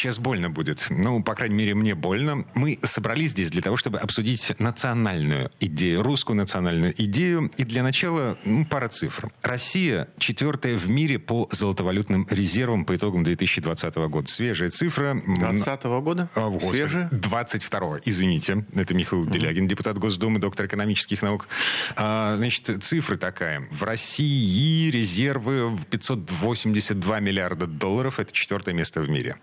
Сейчас больно будет. Ну, по крайней мере, мне больно. Мы собрались здесь для того, чтобы обсудить национальную идею, русскую национальную идею. И для начала ну, пара цифр. Россия четвертая в мире по золотовалютным резервам по итогам 2020 года. Свежая цифра. 2020 года? О, Господи. Свежая? 22 извините. Это Михаил Делягин, депутат Госдумы, доктор экономических наук. А, значит, цифры такая. В России резервы в 582 миллиарда долларов. Это четвертое место в мире.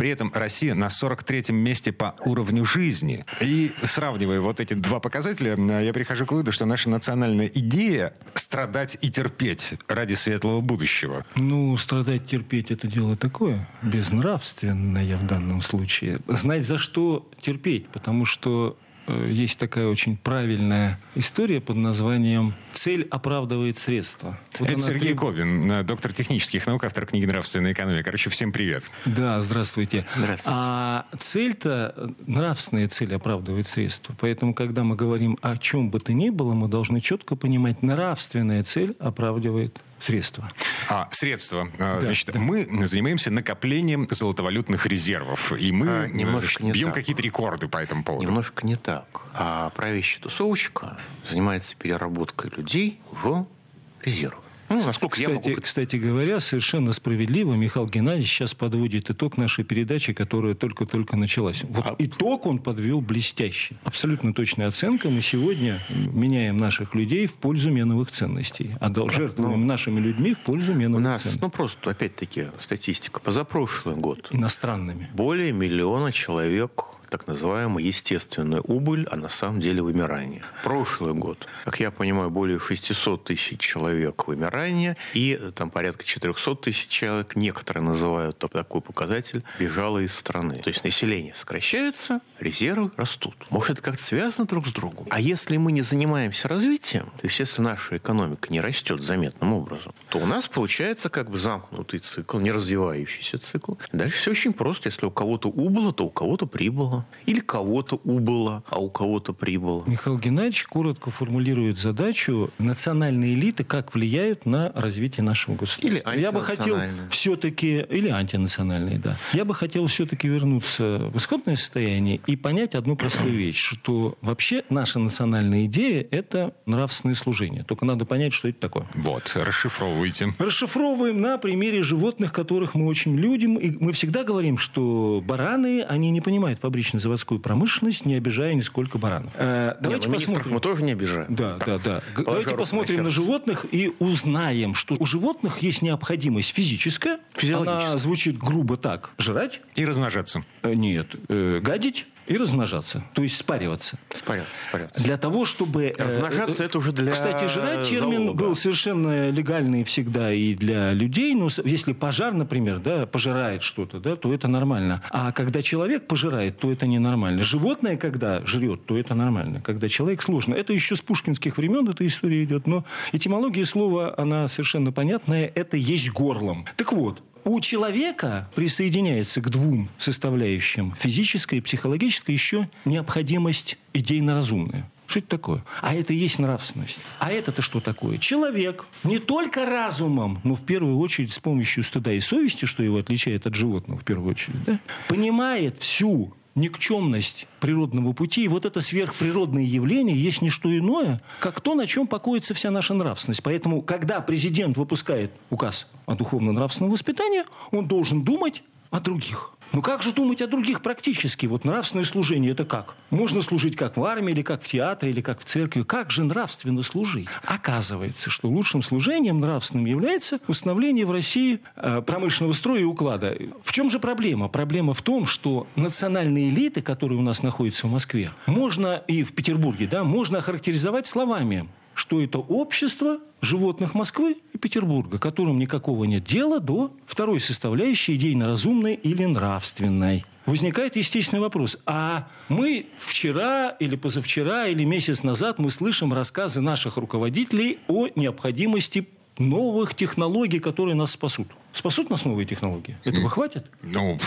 При этом Россия на 43-м месте по уровню жизни. И сравнивая вот эти два показателя, я прихожу к выводу, что наша национальная идея страдать и терпеть ради светлого будущего. Ну, страдать, терпеть – это дело такое, безнравственное в данном случае. Знать, за что терпеть, потому что есть такая очень правильная история под названием «Цель оправдывает средства». Вот Это Сергей требует- Ковин, э, доктор технических наук, автор книги «Нравственная экономия». Короче, всем привет. Да, здравствуйте. Здравствуйте. А цель-то, э, нравственная цель оправдывает средства. Поэтому, когда мы говорим о чем бы то ни было, мы должны четко понимать, нравственная цель оправдывает средства. А, средства. А, Значит, мы занимаемся накоплением золотовалютных резервов. И мы А, э, немножко не бьем какие-то рекорды по этому поводу. Немножко не так. А правящая тусовочка занимается переработкой людей в резервы. Ну, насколько я могу Кстати, кстати говоря, совершенно справедливо Михаил Геннадьевич сейчас подводит итог нашей передачи, которая только-только началась. Вот А- итог он подвел блестящий. Абсолютно точная оценка. Мы сегодня меняем наших людей в пользу меновых ценностей. А жертвуем нашими людьми в пользу У меновых нас, ценностей. ну просто, опять-таки, статистика. Позапрошлый год Иностранными. более миллиона человек так называемая естественная убыль, а на самом деле вымирание. Прошлый год, как я понимаю, более 600 тысяч человек вымирания, и э, там порядка 400 тысяч человек, некоторые называют так- такой показатель, бежало из страны. То есть население сокращается, резервы растут. Может, это как-то связано друг с другом? А если мы не занимаемся развитием, то есть если наша экономика не растет заметным образом, то у нас получается как бы замкнутый цикл, не развивающийся цикл. Дальше все очень просто. Если у кого-то убыло, то у кого-то прибыло. Или кого-то убыло, а у кого-то прибыло. Михаил Геннадьевич коротко формулирует задачу национальные элиты как влияют на развитие нашего государства. Или Я бы хотел все-таки, или антинациональные, да. Я бы хотел все-таки вернуться в исходное состояние и понять одну простую вещь, что вообще наша национальная идея – это нравственное служение. Только надо понять, что это такое. Вот, расшифровывайте. Расшифровываем на примере животных, которых мы очень любим. И мы всегда говорим, что бараны, они не понимают фабрично-заводскую промышленность, не обижая нисколько баранов. Э, давайте Не, ну, посмотрим. мы тоже не обижаем. Да, да, да. Положа Давайте на посмотрим на сердце. животных и узнаем, что у животных есть необходимость физическая. Физиологическая. Она звучит грубо так. Жрать? И размножаться. Э, Нет. Э, Гадить и размножаться. То есть спариваться. Спарятся, спарятся. Для того, чтобы... э, Размножаться э, это уже для Кстати, жрать термин зоолога. был совершенно легальный всегда и для людей. Но если пожар, например, да, пожирает что-то, да, то это нормально. А когда человек пожирает, то это ненормально. Животное, когда жрет, то это нормально. Когда человек сложно. Это еще с пушкинских времен эта история идет. Но этимология слова, она совершенно понятная. Это есть горлом. Так вот, у человека присоединяется к двум составляющим физической и психологической еще необходимость идейно-разумная. Что это такое? А это и есть нравственность. А это-то что такое? Человек не только разумом, но в первую очередь с помощью стыда и совести, что его отличает от животного в первую очередь, да, понимает всю никчемность природного пути. И вот это сверхприродное явление есть не что иное, как то, на чем покоится вся наша нравственность. Поэтому, когда президент выпускает указ о духовно-нравственном воспитании, он должен думать о других. Ну как же думать о других практически? Вот нравственное служение – это как? Можно служить как в армии, или как в театре, или как в церкви. Как же нравственно служить? Оказывается, что лучшим служением нравственным является установление в России э, промышленного строя и уклада. В чем же проблема? Проблема в том, что национальные элиты, которые у нас находятся в Москве, можно и в Петербурге, да, можно охарактеризовать словами что это общество животных Москвы и Петербурга, которым никакого нет дела до второй составляющей идейно-разумной или нравственной. возникает естественный вопрос. А мы вчера или позавчера или месяц назад мы слышим рассказы наших руководителей о необходимости новых технологий, которые нас спасут. Спасут нас новые технологии? Этого хватит? Ну,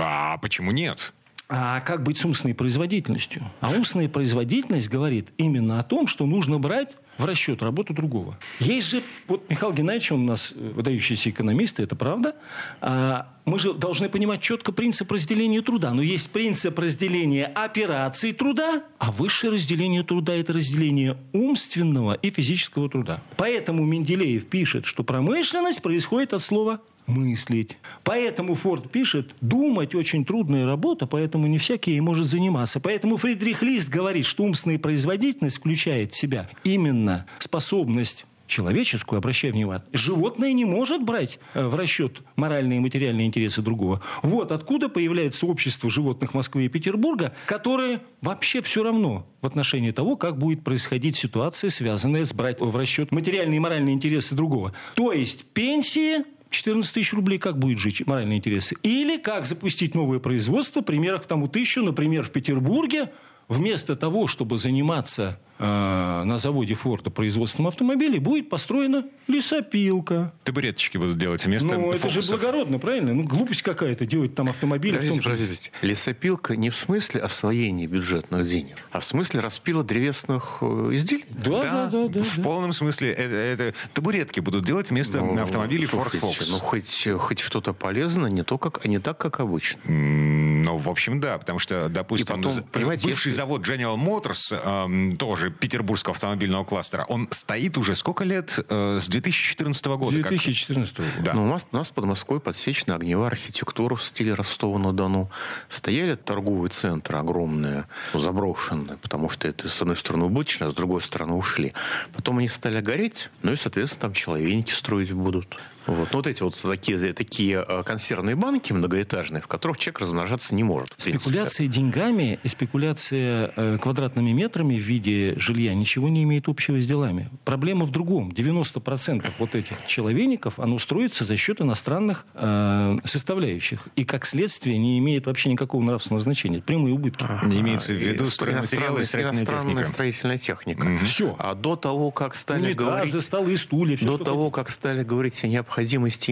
а почему нет? А как быть с умственной производительностью? А умственная производительность говорит именно о том, что нужно брать в расчет работу другого. Есть же, вот Михаил Геннадьевич, он у нас э, выдающийся экономист, это правда. А мы же должны понимать четко принцип разделения труда. Но есть принцип разделения операций труда, а высшее разделение труда – это разделение умственного и физического труда. Поэтому Менделеев пишет, что промышленность происходит от слова мыслить. Поэтому Форд пишет, думать очень трудная работа, поэтому не всякий ей может заниматься. Поэтому Фридрих Лист говорит, что умственная производительность включает в себя именно способность человеческую, обращая внимание, животное не может брать э, в расчет моральные и материальные интересы другого. Вот откуда появляется общество животных Москвы и Петербурга, которое вообще все равно в отношении того, как будет происходить ситуация, связанная с брать в расчет материальные и моральные интересы другого. То есть пенсии 14 тысяч рублей, как будет жить моральные интересы? Или как запустить новое производство, примерах тому тысячу, например, в Петербурге, вместо того, чтобы заниматься на заводе Форда производством автомобилей, будет построена лесопилка. Табуреточки будут делать вместо Ну, это же благородно, правильно? Ну, глупость какая-то делать там автомобили. в том Подождите, же... подождите. Лесопилка не в смысле освоения бюджетных денег, а в смысле распила древесных э, изделий. Да, да, да, да. в да. полном смысле. Это, это табуретки будут делать вместо Ну, автомобилей Ford Focus. Ну, хоть, хоть что-то полезно, не, то, как, не так, как обычно. Ну, в общем, да, потому что, допустим, И потом, бывший если- завод General Motors, эм, тоже петербургского автомобильного кластера, он стоит уже сколько лет? Э, с 2014 года. как- 2014 года. Да. Но у нас, у нас под Москвой подсечена огневая архитектура в стиле Ростова-на-Дону. Стояли торговые центры огромные, ну, заброшенные, потому что это, с одной стороны, убыточно, а с другой стороны, ушли. Потом они стали гореть, ну и, соответственно, там человейники строить будут. Вот. Ну, вот эти вот такие, такие э, консервные банки многоэтажные, в которых человек размножаться не может. Спекуляция деньгами и спекуляция э, квадратными метрами в виде жилья ничего не имеет общего с делами. Проблема в другом. 90% вот этих человейников, оно строится за счет иностранных э, составляющих. И, как следствие, не имеет вообще никакого нравственного значения. Прямые убытки. Не имеется в виду стро- стройматериалы и строительная техника. строительная техника. Всё. А до того, как стали Унитазы, говорить... столы, стулья. До того, как стали говорить о необходимости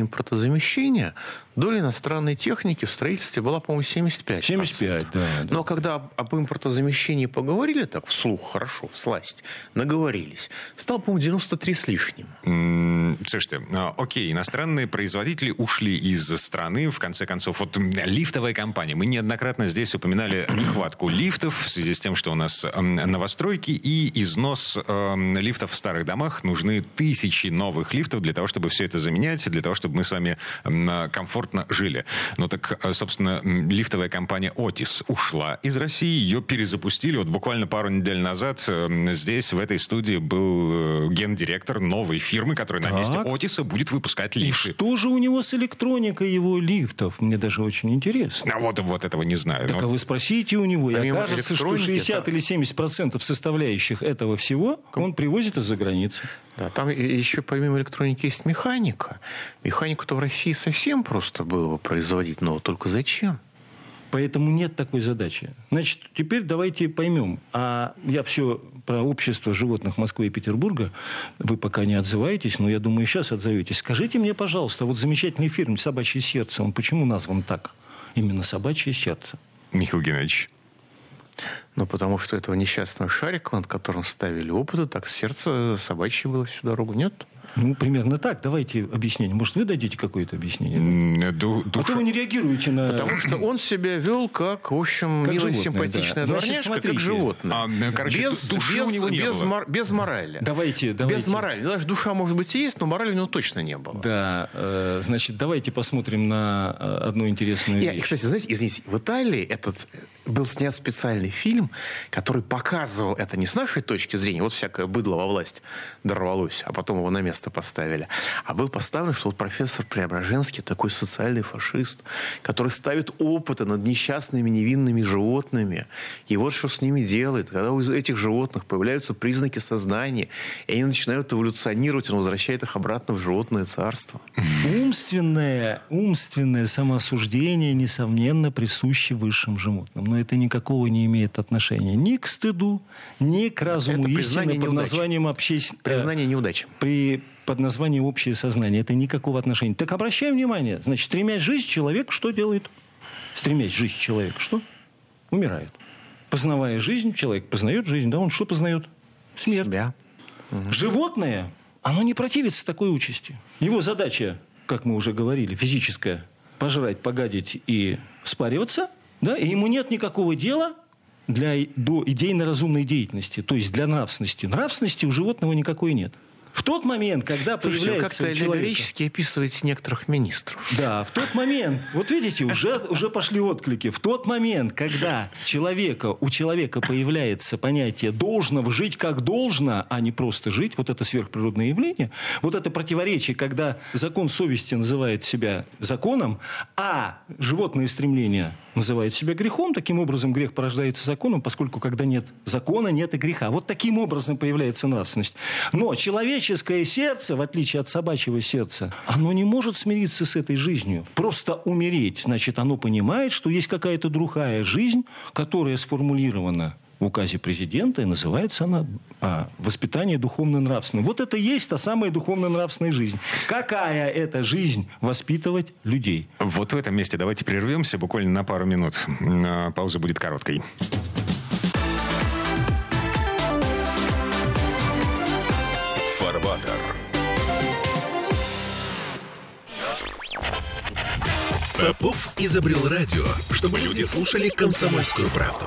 импортозамещения, доля иностранной техники в строительстве была, по-моему, 75. 75, да, да. Но когда об- об импортозамещении поговорили так вслух, хорошо, всласть, наговорились, стало, по-моему, 93 с лишним. Слушайте, а, окей, иностранные производители ушли из страны, в конце концов, вот лифтовая компания. Мы неоднократно здесь упоминали нехватку лифтов в связи с тем, что у нас новостройки и износ м, лифтов в старых домах. Нужны тысячи новых лифтов для того, чтобы все это заменять, для того, чтобы мы с вами м, комфортно жили. Ну так, э, собственно, лифтовая компания Otis ушла из России, ее перезапустили. Вот буквально пару недель назад здесь, в этой студии, был э, гендиректор новой фирмы, которая на Так. месте Отиса будет выпускать И лифты. что же у него с электроникой его лифтов? Мне даже очень интересно. А вот, вот этого не знаю. Так Но а вы спросите у него, и окажется, что электроники, 60 да. или 70 процентов составляющих этого всего он привозит из-за границы. Да, там и- еще помимо электроники есть механика. Механику-то в России совсем просто было бы производить, но только зачем? Поэтому нет такой задачи. Значит, теперь давайте поймем. А я все про общество животных Москвы и Петербурга, вы пока не отзываетесь, но я думаю, сейчас отзоветесь. Скажите мне, пожалуйста, вот замечательный фильм «Собачье сердце», он почему назван так? Именно «Собачье сердце». Михаил Геннадьевич. Ну, потому что этого несчастного шарика, над которым ставили опыты, так сердце собачье было всю дорогу, нет? Ну, примерно так. Давайте объяснение. Может, вы дадите какое-то объяснение? М, ду- А то вы не реагируете на... Потому что он себя вел как, в общем, Как милая, животное, симпатичная да. Значит, дворняжка, как животное. А, ну, короче, без, ду- души без, у него не без, было. мор- без морали. Давайте, давайте. Без морали. Даже душа, может быть, и есть, но морали у него точно не было. Да, э, значит, давайте посмотрим на э, одну интересную И, вещь. кстати, знаете, извините, в Италии этот э, был снят специальный фильм, который показывал это не с нашей точки зрения, вот всякое быдло во власть дорвалось, а потом его на место место поставили. А был поставлен, что вот профессор Преображенский такой социальный фашист, который ставит опыты над несчастными невинными животными. И вот что с ними делает. Когда у этих животных появляются признаки сознания, и они начинают эволюционировать, он возвращает их обратно в животное царство. Умственное, умственное самоосуждение, несомненно, присуще высшим животным. Но это никакого не имеет отношения ни к стыду, ни к разуму Это истины под названием общественного... Признание неудачи. При под названием общее сознание. Это никакого отношения. Так обращаем внимание. Значит, стремясь жить, человек что делает? Стремясь жить, человек что? Умирает. Познавая жизнь, человек познает жизнь, да? Он что познает? Смерть. Себя. Животное, оно не противится такой участи. Его задача, как мы уже говорили, физическая, пожрать, погадить и спариваться, да? и ему нет никакого дела для, до идейно-разумной деятельности, то есть для нравственности. Нравственности у животного никакой нет. В тот момент, когда Слушайте, появляется как-то аллегорически описываете некоторых министров. да, в тот момент, вот видите, уже, уже пошли отклики. В тот момент, когда человека, у человека появляется понятие должного жить как должно, а не просто жить, вот это сверхприродное явление, вот это противоречие, когда закон совести называет себя законом, а животные стремления называет себя грехом, таким образом грех порождается законом, поскольку когда нет закона, нет и греха. Вот таким образом появляется нравственность. Но человеческое сердце, в отличие от собачьего сердца, оно не может смириться с этой жизнью. Просто умереть. Значит, оно понимает, что есть какая-то другая жизнь, которая сформулирована в указе президента, и называется она а, «Воспитание духовно-нравственное». Вот это и есть та самая духовно-нравственная жизнь. Какая это жизнь воспитывать людей? Вот в этом месте давайте прервемся буквально на пару минут. А, Пауза будет короткой. Фарватер. Попов изобрел радио, чтобы люди слушали комсомольскую правду.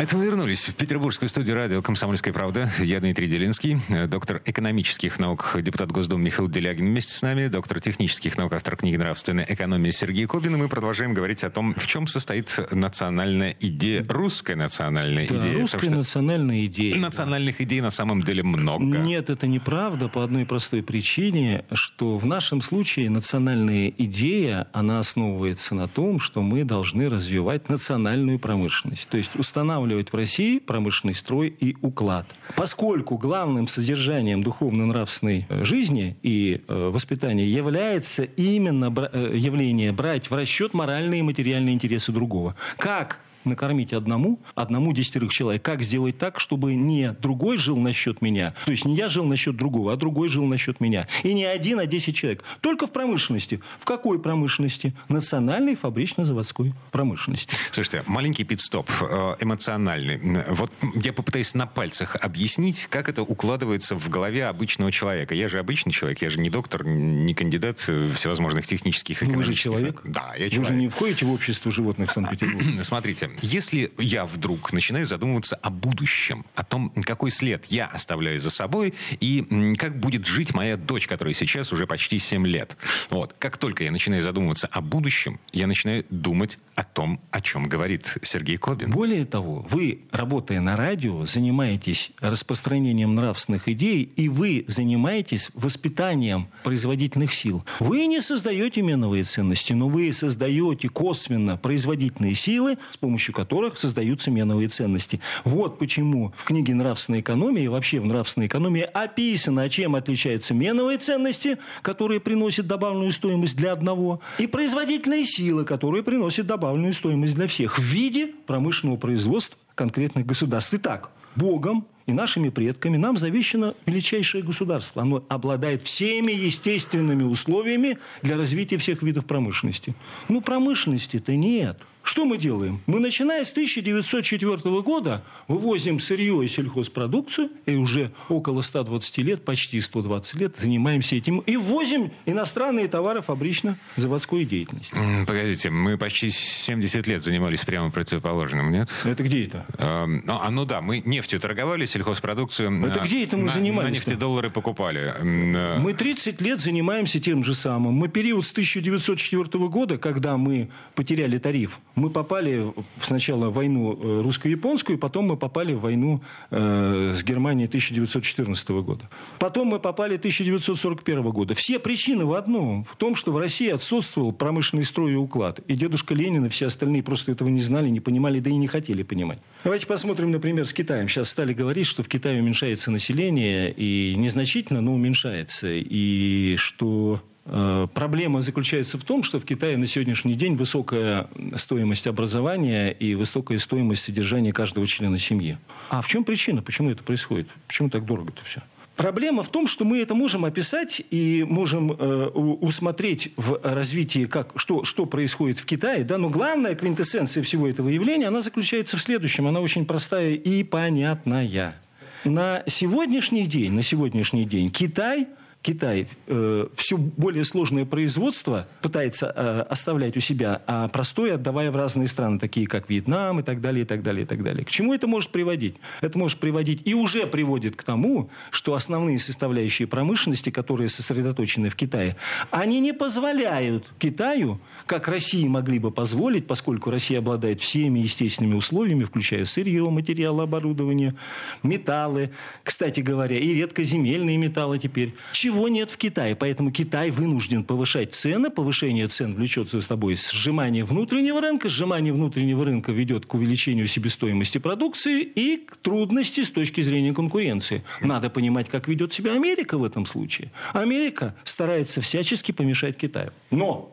Это мы вернулись в петербургскую студию радио «Комсомольская правда». Я Дмитрий Делинский, э, доктор экономических наук, депутат Госдумы Михаил Делягин вместе с нами, доктор технических наук, автор книги «Нравственная экономия» Сергей Кобин. И мы продолжаем говорить о том, в чем состоит национальная идея, русская национальная Да, идея. русская Потому национальная идея. национальных идей на самом деле много. Нет, это неправда по одной простой причине, что в нашем случае национальная идея, она основывается на том, что мы должны развивать национальную промышленность. То есть устанавливать в России промышленный строй и уклад. Поскольку главным содержанием духовно-нравственной э, жизни и э, воспитания является именно э, явление брать в расчет моральные и материальные интересы другого. Как накормить одному, одному десятерых человек. Как сделать так, чтобы не другой жил на счет меня, то есть не я жил на счет другого, а другой жил на счет меня. И не один, а десять человек. Только в промышленности. В какой промышленности? Национальной фабрично-заводской промышленности. Слушайте, маленький пит-стоп, э, эмоциональный. Вот я попытаюсь на пальцах объяснить, как это укладывается в голове обычного человека. Я же обычный человек, я же не доктор, не кандидат э, всевозможных технических Ну, вы же экономических человек. Да, я Вы человек. же не входите в общество животных Санкт-Петербурга. Смотрите, если я вдруг начинаю задумываться о будущем, о том, какой след я оставляю за собой и как будет жить моя дочь, которой сейчас уже почти 7 лет. Вот. Как только я начинаю задумываться о будущем, я начинаю думать о том, о чем говорит Сергей Кобин. Более того, вы, работая на радио, занимаетесь распространением нравственных идей, и вы занимаетесь воспитанием производительных сил. Вы не создаете меновые ценности, но вы создаете косвенно производительные силы, с помощью которых создаются меновые ценности. Вот почему в книге «Нравственная экономия» и вообще в «Нравственной экономии» описано, чем отличаются меновые ценности, которые приносят добавленную стоимость для одного, и производительные силы, которые приносят добавленную стоимость для всех в виде промышленного производства конкретных государств. Итак, Богом и нашими предками нам завещено величайшее государство. Оно обладает всеми естественными условиями для развития всех видов промышленности. Ну, промышленности-то нет. Что мы делаем? Мы, начиная с 1904 года, вывозим сырье и сельхозпродукцию, и уже около 120 лет, почти 120 лет, занимаемся этим. И ввозим иностранные товары фабрично-заводской деятельности. Погодите, мы почти 70 лет занимались прямо противоположным, нет? Это где это? А, ну, а, ну да, мы нефтью торговали, сельхозпродукцию... Это где это мы на, занимались? На нефтедоллары покупали. Э, мы 30 лет занимаемся тем же самым. Мы период с 1904 года, когда мы потеряли тариф, мы попали сначала в войну э, русско-японскую, потом мы попали в войну э, с Германией 1914 года. Потом мы попали 1941 года. Все причины в одном. В том, что в России отсутствовал промышленный строй и уклад. И дедушка Ленин и все остальные просто этого не знали, не понимали, да и не хотели понимать. Давайте посмотрим, например, с Китаем. Сейчас стали говорить, что в Китае уменьшается население, и незначительно, но уменьшается. И что Э, проблема заключается в том, что в Китае на сегодняшний день высокая стоимость образования и высокая стоимость содержания каждого члена семьи. А в чем причина? Почему это происходит? Почему так дорого-то все? Проблема в том, что мы это можем описать и можем э, усмотреть в развитии, как, что, что происходит в Китае. Да? Но главная квинтэссенция всего этого явления, она заключается в следующем. Она очень простая и понятная. На сегодняшний день, на сегодняшний день Китай – Китай э, все более сложное производство пытается э, оставлять у себя, а простое отдавая в разные страны, такие как Вьетнам и так далее, и так далее, и так далее. К чему это может приводить? Это может приводить и уже приводит к тому, что основные составляющие промышленности, которые сосредоточены в Китае, они не позволяют Китаю, как России могли бы позволить, поскольку Россия обладает всеми естественными условиями, включая сырье, материалы, оборудование, металлы, кстати говоря, и редкоземельные металлы теперь. Чего чего нет в Китае. Поэтому Китай вынужден повышать цены. Повышение цен влечет за собой сжимание внутреннего рынка. Сжимание внутреннего рынка ведет к увеличению себестоимости продукции и к трудности с точки зрения конкуренции. Надо понимать, как ведет себя Америка в этом случае. Америка старается всячески помешать Китаю. Но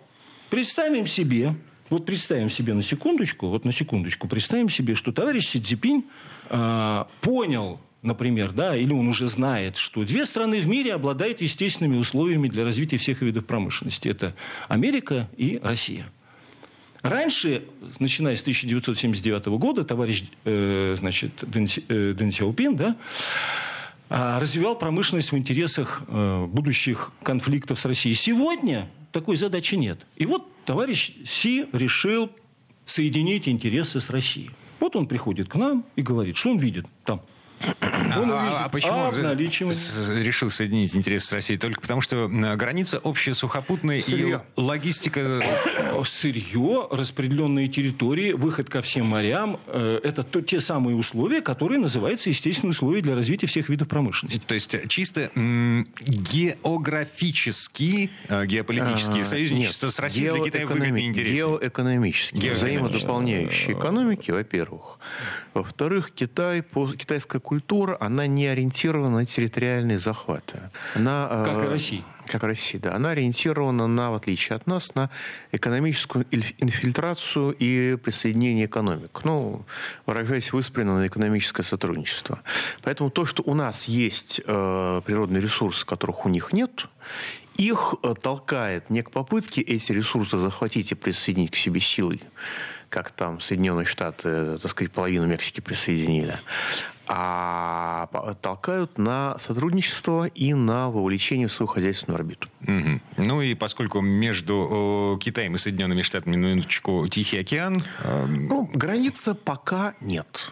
представим себе, вот представим себе на секундочку, вот на секундочку, представим себе, что товарищ Си Цзипинь э, понял например, да, или он уже знает, что две страны в мире обладают естественными условиями для развития всех видов промышленности. Это Америка и Россия. Раньше, начиная с 1979 года, товарищ э, значит, Дэн, э, Дэн Сяопин да, э, развивал промышленность в интересах э, будущих конфликтов с Россией. Сегодня такой задачи нет. И вот товарищ Си решил соединить интересы с Россией. Вот он приходит к нам и говорит, что он видит там – он а, а почему решил соединить интересы с Россией? Только потому, что граница общая сухопутная Сырье. и логистика... Сырье, распределенные территории, выход ко всем морям э, – это то, те самые условия, которые называются естественные условия для развития всех видов промышленности. То есть чисто м- географически, э, геополитические а, союзничества с Россией для Китая выгодны и интересны? Геоэкономические, взаимодополняющие экономики, во-первых. Во-вторых, Китай, китайская культура, она не ориентирована на территориальные захваты. Она, э, как и Россия. Как Россия, да. Она ориентирована на, в отличие от нас, на экономическую инфильтрацию и присоединение экономик. Ну, выражаясь выспренно на экономическое сотрудничество. Поэтому то, что у нас есть э, природные ресурсы, которых у них нет, их э, толкает не к попытке эти ресурсы захватить и присоединить к себе силой, как там Соединенные Штаты, так сказать, половину Мексики присоединили, а толкают на сотрудничество и на вовлечение в свою хозяйственную орбиту. Угу. Ну и поскольку между Китаем и Соединенными Штатами, минуточку, Тихий океан... Э... Ну, границы пока нет.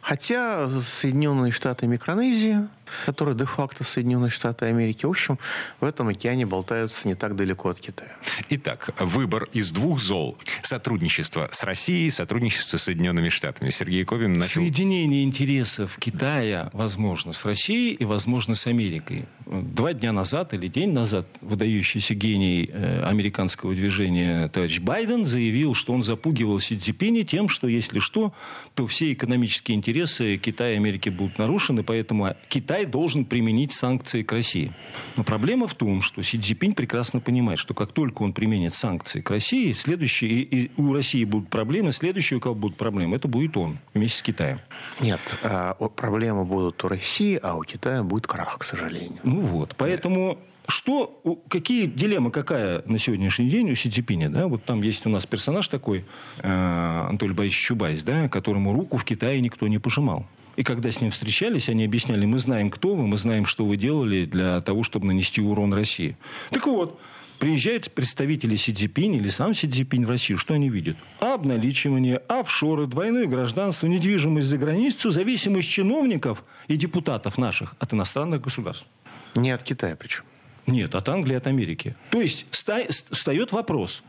Хотя Соединенные Штаты Микронезии которые де-факто Соединенные Штаты Америки, в общем, в этом океане болтаются не так далеко от Китая. Итак, выбор из двух зол. Сотрудничество с Россией, сотрудничество с Соединенными Штатами. Сергей Ковин начал... Соединение интересов Китая возможно с Россией и возможно с Америкой. Два дня назад или день назад выдающийся гений э, американского движения товарищ Байден заявил, что он запугивал Си Цзипиня тем, что если что, то все экономические интересы Китая и Америки будут нарушены, поэтому Китай Китай должен применить санкции к России. Но проблема в том, что Си Цзипинь прекрасно понимает, что как только он применит санкции к России, следующие, и, и у России будут проблемы, следующие, у кого будут проблемы, это будет он вместе с Китаем. Нет, а, проблемы будут у России, а у Китая будет крах, к сожалению. Ну вот, поэтому... Что, какие дилеммы, какая на сегодняшний день у Си Цзипиня, да? Вот там есть у нас персонаж такой, э, Анатолий Борисович Чубайс, да, которому руку в Китае никто не пожимал. И когда с ним встречались, они объясняли, мы знаем, кто вы, мы знаем, что вы делали для того, чтобы нанести урон России. Так вот, приезжают представители Си Цзипинь или сам Си Цзипинь в Россию, что они видят? Обналичивание, офшоры, двойное гражданство, недвижимость за границу, зависимость чиновников и депутатов наших от иностранных государств. Не от Китая причем. Нет, от Англии, от Америки. То есть встает вопрос,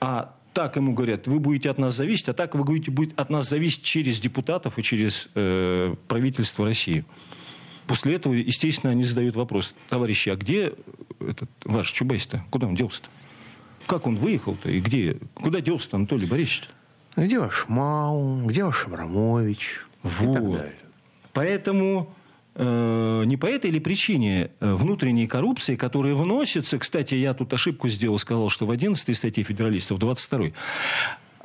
а так ему говорят, вы будете от нас зависеть, а так вы будете будет от нас зависеть через депутатов и через э, правительство России. После этого, естественно, они задают вопрос, товарищи, а где этот ваш Чубайс-то? Куда он делся-то? Как он выехал-то? И где? Куда делся-то Анатолий Борисович? -то? Где ваш Мау? Где ваш Абрамович? Вот. И так далее. Поэтому не по этой или причине э, внутренней коррупции, которая вносится, кстати, я тут ошибку сделал, сказал, что в 11 статье федералистов, в 22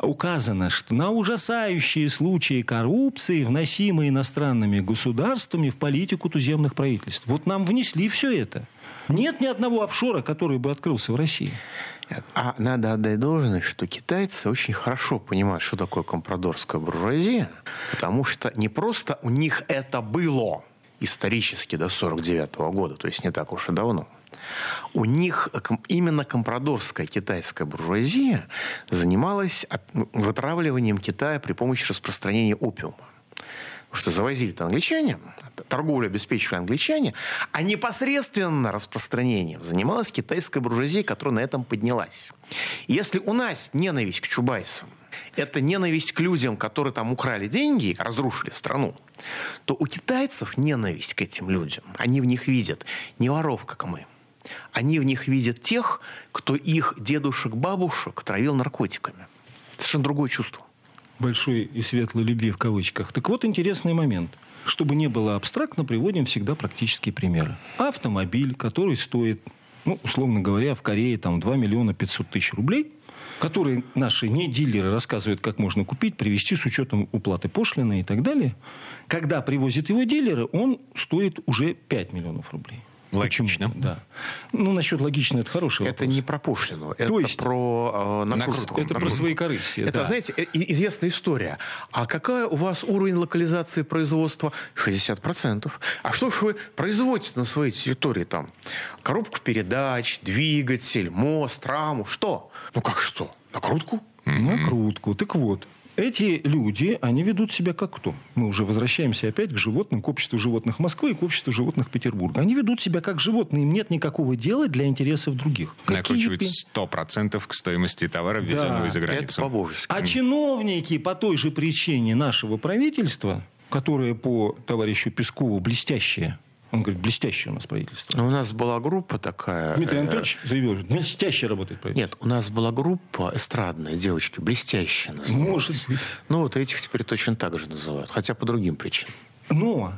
указано, что на ужасающие случаи коррупции, вносимые иностранными государствами в политику туземных правительств. Вот нам внесли все это. Нет ни одного офшора, который бы открылся в России. А надо отдать должное, что китайцы очень хорошо понимают, что такое компрадорская буржуазия, потому что не просто у них это было – исторически до 49 года, то есть не так уж и давно, у них именно компрадорская китайская буржуазия занималась ну, вытравливанием Китая при помощи распространения опиума. Потому что завозили-то англичане, торговлю обеспечивали англичане, а непосредственно распространением занималась китайская буржуазия, которая на этом поднялась. Если у нас ненависть к чубайсам это ненависть к людям, которые там украли деньги, разрушили страну, то у китайцев ненависть к этим людям. Они в них видят не воров, как мы. Они в них видят тех, кто их дедушек, бабушек травил наркотиками. Совершенно другое чувство. Большой и светлой любви в кавычках. Так вот интересный момент. Чтобы не было абстрактно, приводим всегда практические примеры. Автомобиль, который стоит, ну, условно говоря, в Корее там 2 миллиона 500 тысяч рублей – которые наши не дилеры рассказывают, как можно купить, привезти с учетом уплаты пошлины и так далее. Когда привозят его дилеры, он стоит уже 5 миллионов рублей. Логично. Почему? Да. Ну, насчет логично, это хороший это вопрос. не про пошлину, это То есть, про э, накрутку. Это про свои корысти. Это, да. знаете, э, известная история. А какая у вас уровень локализации производства? 60%. А что ж вы производите на своей территории там? Коробку передач, двигатель, мост, раму, что? Ну как что? Накрутку? Накрутку. Так вот, эти люди, они ведут себя как кто? Мы уже возвращаемся опять к животным, к обществу животных Москвы и к обществу животных Петербурга. Они ведут себя как животные, им нет никакого дела для интересов других. Накручивают сто процентов к стоимости товара, ввезенного да, из-за границы. А чиновники по той же причине нашего правительства, которые по товарищу Пескову блестящие, он говорит, блестящее у нас правительство. Но у нас была группа такая... Дмитрий э, Анатольевич заявил, блестяще работает правительство. Нет, у нас была группа эстрадная, девочки, блестяще называлась. Может быть. Ну, вот этих теперь точно так же называют, хотя по другим причинам. Но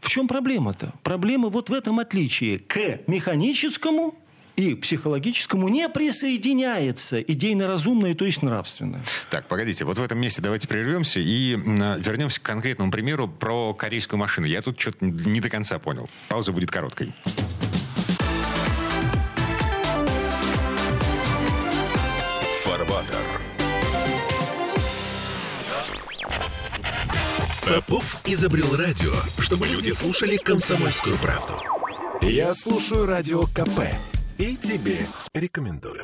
в чем проблема-то? Проблема вот в этом отличии к механическому и психологическому не присоединяется идейно-разумное, то есть нравственное. Так, погодите, вот в этом месте давайте прервемся и вернемся к конкретному примеру про корейскую машину. Я тут что-то не до конца понял. Пауза будет короткой. Фарбатер. Попов изобрел радио, чтобы люди слушали комсомольскую правду. Я слушаю радио КП и тебе рекомендую.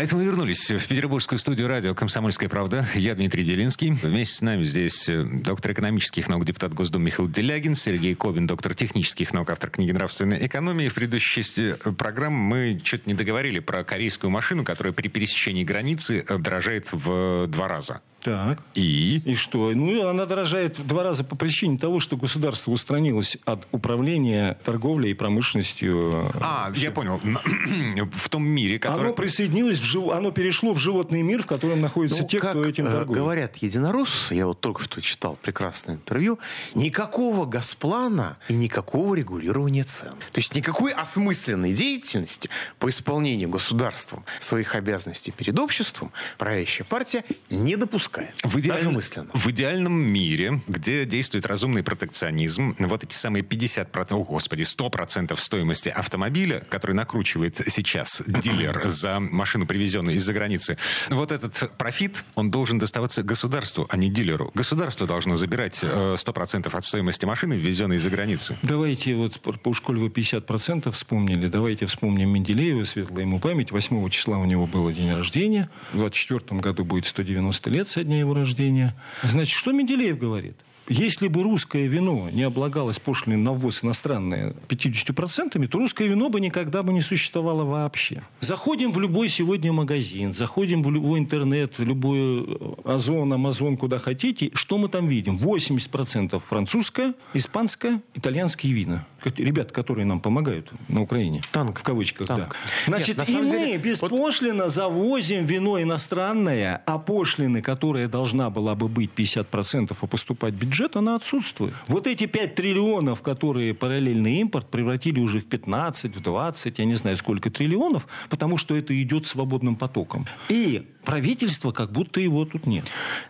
А это мы вернулись в петербургскую студию радио «Комсомольская правда». Я Дмитрий Делинский. Вместе с нами здесь э, доктор экономических наук, депутат Госдумы Михаил Делягин, Сергей Кобин, доктор технических наук, автор книги «Нравственная экономия». В предыдущей части э, программы мы что-то не договорили про корейскую машину, которая при пересечении границы э, дорожает в два раза. Так. И? И что? Ну, она дорожает в два раза по причине того, что государство устранилось от управления торговлей и промышленностью. А, я понял. В том мире, который... Оно присоединилось, в жив... оно перешло в животный мир, в котором находятся Ну, те, как кто этим э, торгует. говорят единороссы, я вот только что читал прекрасное интервью, никакого госплана и никакого регулирования цен. То есть никакой осмысленной деятельности по исполнению государством своих обязанностей перед обществом правящая партия не допускает. В, идеаль- Даже мысленно. в идеальном мире, где действует разумный протекционизм, вот эти самые 50%, о господи, 100% стоимости автомобиля, который накручивает сейчас дилер за машину, привезенную из-за границы, вот этот профит, он должен доставаться государству, а не дилеру. Государство должно забирать э, 100% от стоимости машины, ввезенной из-за границы. Давайте, вот, по- по школе вы 50% вспомнили, давайте вспомним Менделеева, светлая ему память. 8 числа у него было день рождения. В 24 году будет 190 лет со дня его рождения. Значит, что Менделеев говорит? Если бы русское вино не облагалось пошлиной на ввоз иностранное 50%, то русское вино бы никогда бы не существовало вообще. Заходим в любой сегодня магазин, заходим в любой интернет, в любой э, Озон, Амазон, куда хотите. Что мы там видим? 80% французское, испанское, итальянские вина. Ребята, которые нам помогают на Украине. Танк. В кавычках, Танк. да. Значит, Нет, и мы деле, вот- беспошлино завозим вино иностранное, а пошлины, которая должна была бы быть 50% и поступать в бюджет, она отсутствует. Вот эти 5 триллионов, которые параллельный импорт, превратили уже в 15, в 20, я не знаю сколько триллионов, потому что это идет свободным потоком. И правительство как будто его тут нет.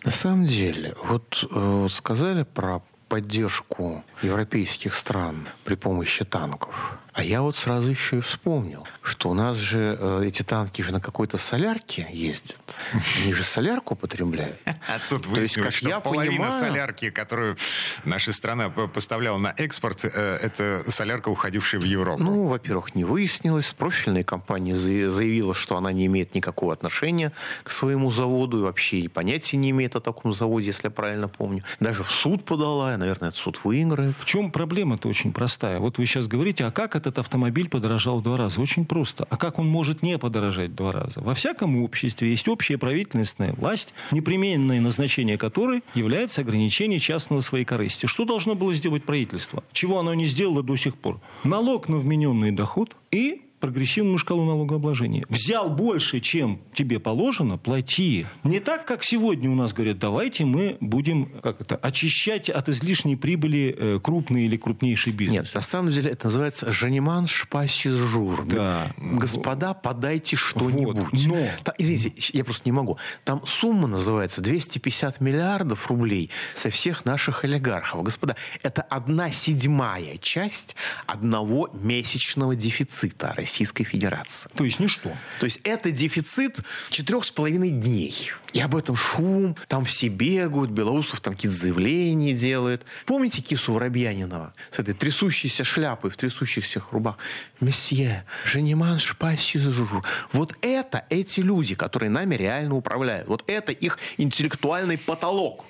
На самом деле, вот э, сказали про поддержку европейских стран при помощи танков. А я вот сразу еще и вспомнил, что у нас же э, эти танки же на какой-то солярке ездят. Они же солярку потребляют. А тут выяснилось, что я половина понимаю- солярки, которую наша страна поставляла на экспорт, э, это солярка, уходившая в Европу. Ну, во-первых, не выяснилось. Профильная компания за- заявила, что она не имеет никакого отношения к своему заводу и вообще понятия не имеет о таком заводе, если я правильно помню. Даже в суд подала, и, наверное, этот суд выиграет. В чем проблема-то очень простая? Вот вы сейчас говорите, а как этот автомобиль подорожал в два раза? Очень просто. А как он может не подорожать в два раза? Во всяком обществе есть общая правительственная власть, непременное назначение которой является ограничение частного своей корысти. Что должно было сделать правительство? Чего оно не сделало до сих пор? Налог на вмененный доход и прогрессивную шкалу налогообложения. Взял больше, чем тебе положено, плати. Не так, как сегодня у нас говорят, давайте мы будем как это, очищать от излишней прибыли э, крупный или крупнейший бизнес. Нет, на самом деле это называется «Женеман шпасижур». Да. Господа, подайте что-нибудь. Вот, но- Та- извините, я просто не могу. Там сумма называется 250 миллиардов рублей со всех наших олигархов. Господа, это одна седьмая часть одного месячного дефицита Российской Федерации. То есть ничто. То есть это дефицит четырех с половиной дней. И об этом шум, там все бегают, Белоусов там какие-то заявления делает. Помните кису Воробьянинова с этой трясущейся шляпой в трясущихся рубах? Месье, женеман шпасизжур. Вот это эти люди, которые нами реально управляют. Вот это их интеллектуальный потолок.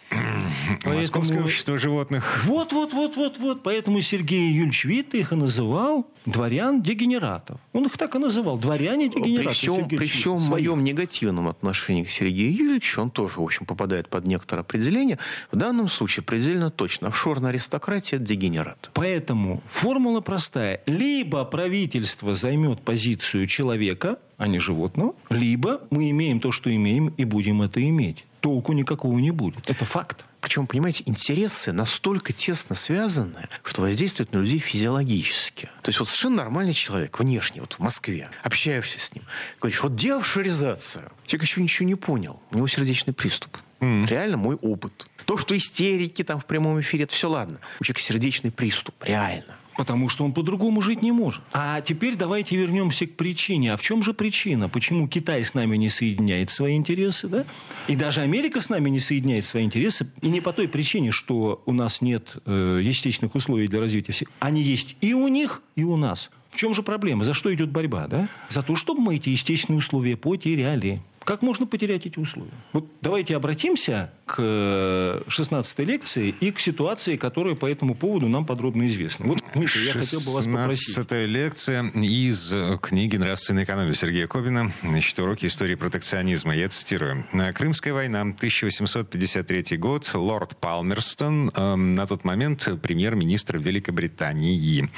Московское общество животных. Вот, вот, вот, вот, вот. Поэтому Сергей Юльевич Витте их и называл дворян-дегенератов. Он их так и называл. При Дворяне-дегенераты. всем, Сергей при всем моем негативном отношении к Сергею Юрьевичу, он тоже, в общем, попадает под некоторое определение. В данном случае предельно точно. Офшорная аристократия – это дегенерат. Поэтому формула простая. Либо правительство займет позицию человека, а не животного, либо мы имеем то, что имеем, и будем это иметь. Толку никакого не будет. Это факт. Причем, понимаете, интересы настолько тесно связаны, что воздействуют на людей физиологически. То есть вот совершенно нормальный человек, внешне, вот в Москве, общаешься с ним, говоришь, вот деофшоризация. Человек еще ничего не понял. У него сердечный приступ. Реально мой опыт. То, что истерики там в прямом эфире, это все ладно. У человека сердечный приступ. Реально. Потому что он по-другому жить не может. А теперь давайте вернемся к причине. А в чем же причина? Почему Китай с нами не соединяет свои интересы? Да? И даже Америка с нами не соединяет свои интересы. И не по той причине, что у нас нет э, естественных условий для развития всех. Они есть и у них, и у нас. В чем же проблема? За что идет борьба? Да? За то, чтобы мы эти естественные условия потеряли. Как можно потерять эти условия? Вот давайте обратимся к 16 лекции и к ситуации, которая по этому поводу нам подробно известна. Вот, Дмитрий, я хотел бы вас попросить. 16 лекция из книги «Нравственная экономия» Сергея Кобина. Значит, уроки истории протекционизма. Я цитирую. «Крымская война, 1853 год. Лорд Палмерстон, э, на тот момент премьер-министр Великобритании.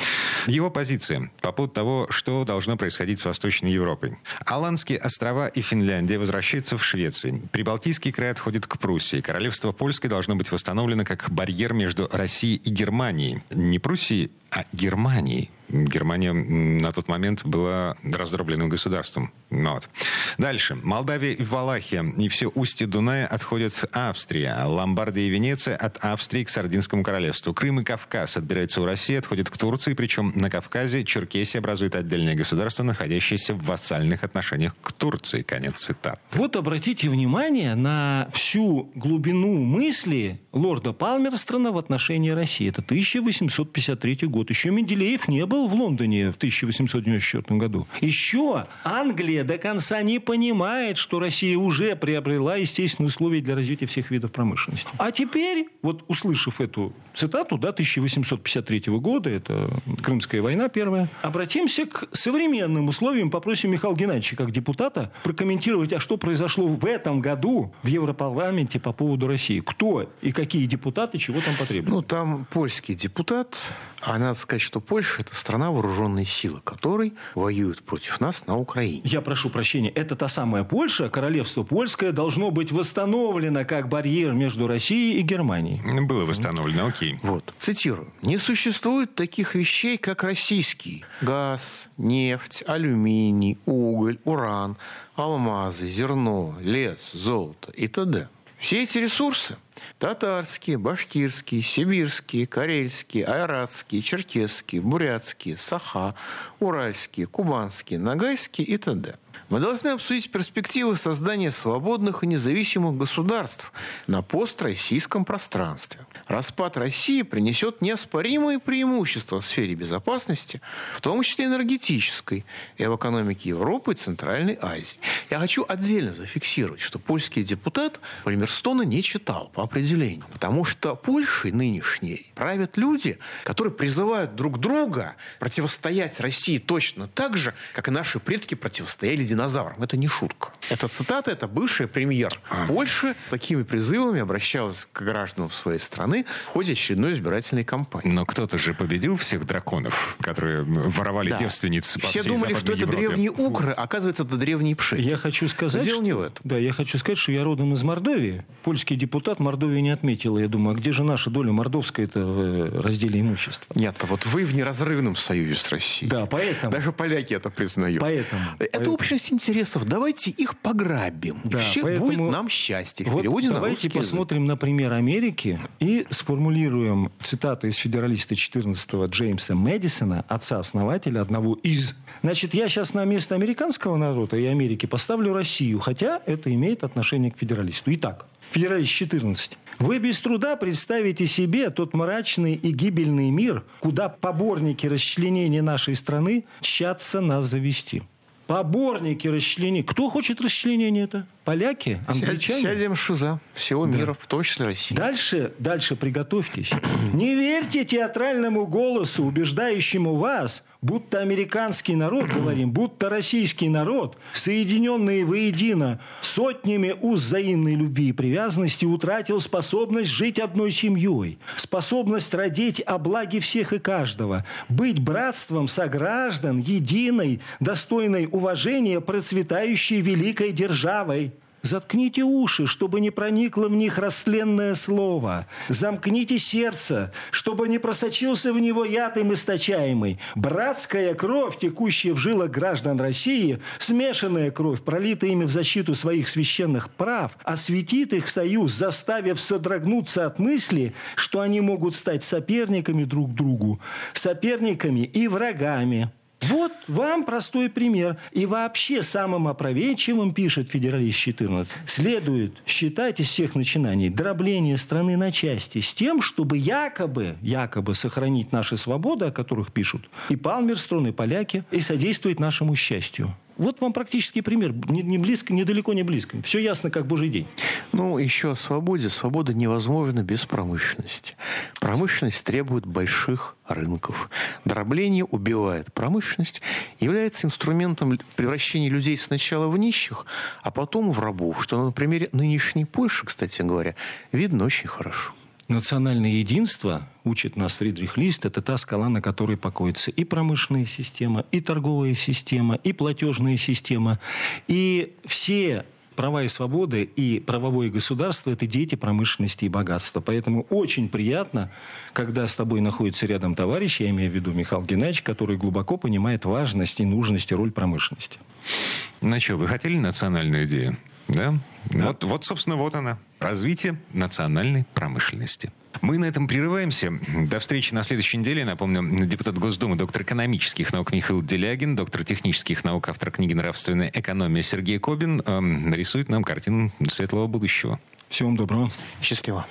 Его позиция по поводу того, что должно происходить с Восточной Европой. Аландские острова и Финляндия возвращаются в Швеции. Прибалтийский край отходит к Пруссии. Королевство Польское должно быть восстановлено как барьер между Россией и Германией. Не Пруссией, а Германии. Германия на тот момент была раздробленным государством. Ну вот. Дальше. Молдавия и Валахия и все устье Дуная отходят Австрия. Ломбардия и Венеция от Австрии к Сардинскому королевству. Крым и Кавказ отбираются у России, отходят к Турции. Причем на Кавказе Черкесия образует отдельное государство, находящееся в вассальных отношениях к Турции. Конец цитат. Вот обратите внимание на всю глубину мысли лорда Палмерстрона в отношении России. Это 1853 год год. Еще Менделеев не был в Лондоне в 1894 году. Еще Англия до конца не понимает, что Россия уже приобрела естественные условия для развития всех видов промышленности. А теперь, вот услышав эту цитату, да, 1853 года, это Крымская война первая, обратимся к современным условиям, попросим Михаила Геннадьевича, как депутата, прокомментировать, а что произошло в этом году в Европарламенте по поводу России. Кто и какие депутаты чего там потребуют? Ну, там польский депутат, а надо сказать, что Польша – это страна вооруженной силы, которой воюют против нас на Украине. Я прошу прощения, это та самая Польша, королевство польское, должно быть восстановлено как барьер между Россией и Германией. Было восстановлено, окей. Вот, цитирую. «Не существует таких вещей, как российский газ, нефть, алюминий, уголь, уран, алмазы, зерно, лес, золото и т.д. Все эти ресурсы – татарские, башкирские, сибирские, карельские, айратские, черкесские, бурятские, саха, уральские, кубанские, нагайские и т.д. Мы должны обсудить перспективы создания свободных и независимых государств на построссийском пространстве. Распад России принесет неоспоримые преимущества в сфере безопасности, в том числе энергетической, и в экономике Европы и Центральной Азии. Я хочу отдельно зафиксировать, что польский депутат Пальмерстона не читал по определению, потому что Польшей нынешней правят люди, которые призывают друг друга противостоять России точно так же, как и наши предки противостояли династии динозавром. Это не шутка. Это цитата, это бывший премьер Польши такими призывами обращалась к гражданам своей страны в ходе очередной избирательной кампании. Но кто-то же победил всех драконов, которые воровали да. девственниц по Все всей думали, что это древние укры, оказывается, это древние пши. Я хочу сказать, дело не в этом. Да, я хочу сказать, что я родом из Мордовии. Польский депутат Мордовии не отметил. Я думаю, а где же наша доля мордовская это в э, разделе имущества? Нет, а вот вы в неразрывном союзе с Россией. Да, поэтому. Даже поляки это признают. Поэтому. Это поэтому. общность интересов. Давайте их пограбим. Да, Все поэтому... будет нам счастье. В вот давайте на посмотрим на пример Америки и сформулируем цитаты из федералиста 14-го Джеймса Мэдисона, отца-основателя одного из... Значит, я сейчас на место американского народа и Америки поставлю Россию, хотя это имеет отношение к федералисту. Итак, федералист 14. Вы без труда представите себе тот мрачный и гибельный мир, куда поборники расчленения нашей страны чатся нас завести. Поборники расчленения. Кто хочет расчленения это? Поляки? Англичане? Сядем шиза всего да. мира, в том числе России. Дальше, дальше приготовьтесь. Не верьте театральному голосу, убеждающему вас, будто американский народ, говорим, будто российский народ, соединенные воедино сотнями уз взаимной любви и привязанности, утратил способность жить одной семьей, способность родить о благе всех и каждого, быть братством сограждан, единой, достойной уважения, процветающей великой державой. Заткните уши, чтобы не проникло в них растленное слово. Замкните сердце, чтобы не просочился в него яд им источаемый. Братская кровь, текущая в жилах граждан России, смешанная кровь, пролитая ими в защиту своих священных прав, осветит их союз, заставив содрогнуться от мысли, что они могут стать соперниками друг другу, соперниками и врагами. Вот вам простой пример. И вообще самым опроветчивым, пишет федералист 14, следует считать из всех начинаний дробление страны на части с тем, чтобы якобы, якобы сохранить наши свободы, о которых пишут и Палмерстрон, и поляки, и содействовать нашему счастью. Вот вам практический пример. Не, не близко, недалеко, не близко. Все ясно, как божий день. Ну, еще о свободе. Свобода невозможна без промышленности. Промышленность требует больших рынков. Дробление убивает промышленность, является инструментом превращения людей сначала в нищих, а потом в рабов, что на примере нынешней Польши, кстати говоря, видно очень хорошо. Национальное единство, учит нас Фридрих Лист, это та скала, на которой покоится и промышленная система, и торговая система, и платежная система. И все права и свободы и правовое государство – это дети промышленности и богатства. Поэтому очень приятно, когда с тобой находится рядом товарищ, я имею в виду Михаил Геннадьевич, который глубоко понимает важность и нужность и роль промышленности. Ну что, вы хотели национальную идею? Да? да. Вот, вот, собственно, вот она. Развитие национальной промышленности. Мы на этом прерываемся. До встречи на следующей неделе. Напомню, депутат Госдумы, доктор экономических наук Михаил Делягин, доктор технических наук, автор книги «Нравственная экономия» Сергей Кобин э, нарисует нам картину светлого будущего. Всего вам доброго. Счастливо.